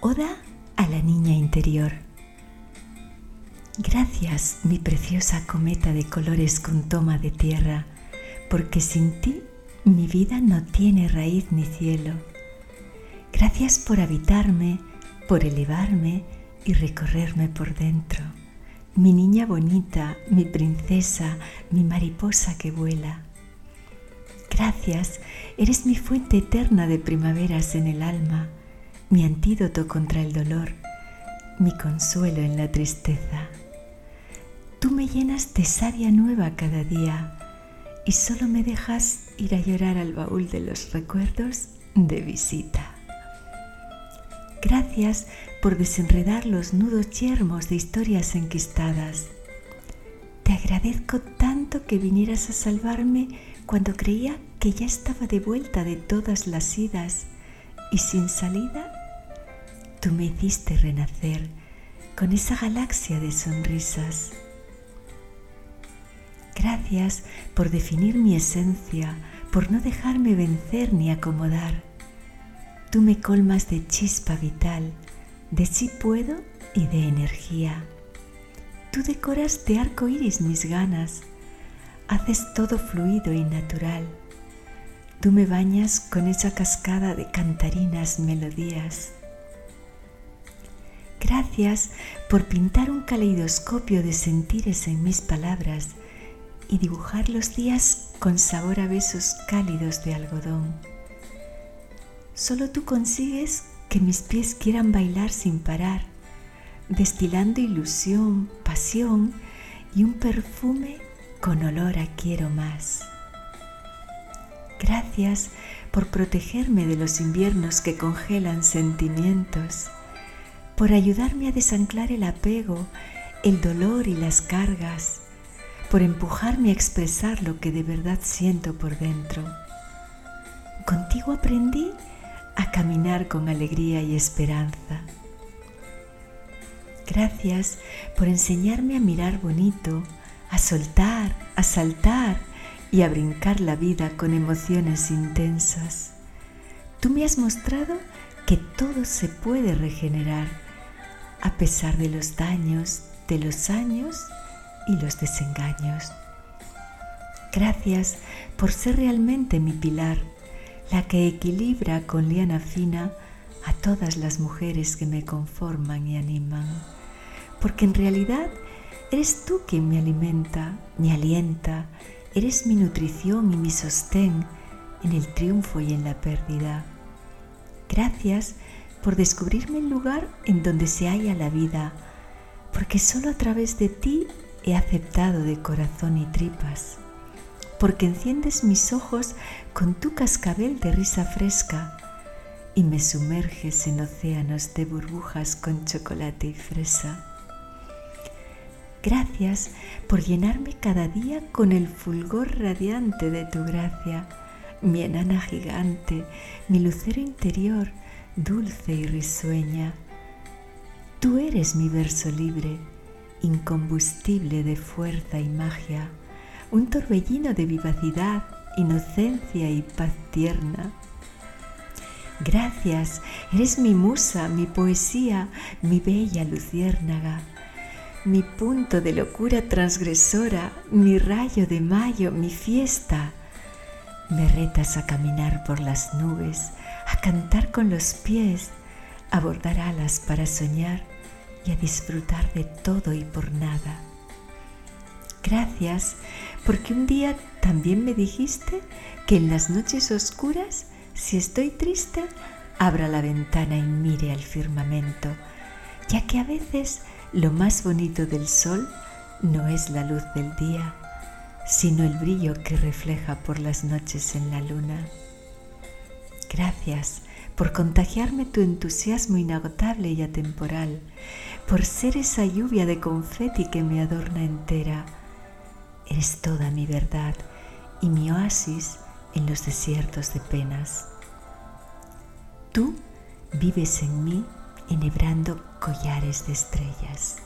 Oda a la niña interior. Gracias, mi preciosa cometa de colores con toma de tierra, porque sin ti mi vida no tiene raíz ni cielo. Gracias por habitarme, por elevarme y recorrerme por dentro. Mi niña bonita, mi princesa, mi mariposa que vuela. Gracias, eres mi fuente eterna de primaveras en el alma mi antídoto contra el dolor, mi consuelo en la tristeza. Tú me llenas de savia nueva cada día y solo me dejas ir a llorar al baúl de los recuerdos de visita. Gracias por desenredar los nudos yermos de historias enquistadas. Te agradezco tanto que vinieras a salvarme cuando creía que ya estaba de vuelta de todas las idas y sin salida Tú me hiciste renacer con esa galaxia de sonrisas. Gracias por definir mi esencia, por no dejarme vencer ni acomodar. Tú me colmas de chispa vital, de sí puedo y de energía. Tú decoras de arco iris mis ganas, haces todo fluido y natural. Tú me bañas con esa cascada de cantarinas melodías. Gracias por pintar un caleidoscopio de sentires en mis palabras y dibujar los días con sabor a besos cálidos de algodón. Solo tú consigues que mis pies quieran bailar sin parar, destilando ilusión, pasión y un perfume con olor a quiero más. Gracias por protegerme de los inviernos que congelan sentimientos por ayudarme a desanclar el apego, el dolor y las cargas, por empujarme a expresar lo que de verdad siento por dentro. Contigo aprendí a caminar con alegría y esperanza. Gracias por enseñarme a mirar bonito, a soltar, a saltar y a brincar la vida con emociones intensas. Tú me has mostrado que todo se puede regenerar a pesar de los daños, de los años y los desengaños. Gracias por ser realmente mi pilar, la que equilibra con liana fina a todas las mujeres que me conforman y animan. Porque en realidad eres tú quien me alimenta, me alienta, eres mi nutrición y mi sostén en el triunfo y en la pérdida. Gracias por descubrirme el lugar en donde se halla la vida, porque solo a través de ti he aceptado de corazón y tripas, porque enciendes mis ojos con tu cascabel de risa fresca y me sumerges en océanos de burbujas con chocolate y fresa. Gracias por llenarme cada día con el fulgor radiante de tu gracia, mi enana gigante, mi lucero interior, dulce y risueña. Tú eres mi verso libre, incombustible de fuerza y magia, un torbellino de vivacidad, inocencia y paz tierna. Gracias, eres mi musa, mi poesía, mi bella luciérnaga, mi punto de locura transgresora, mi rayo de mayo, mi fiesta. Me retas a caminar por las nubes, cantar con los pies, a bordar alas para soñar y a disfrutar de todo y por nada. Gracias porque un día también me dijiste que en las noches oscuras, si estoy triste, abra la ventana y mire al firmamento, ya que a veces lo más bonito del sol no es la luz del día, sino el brillo que refleja por las noches en la luna. Gracias por contagiarme tu entusiasmo inagotable y atemporal, por ser esa lluvia de confeti que me adorna entera. Eres toda mi verdad y mi oasis en los desiertos de penas. Tú vives en mí enhebrando collares de estrellas.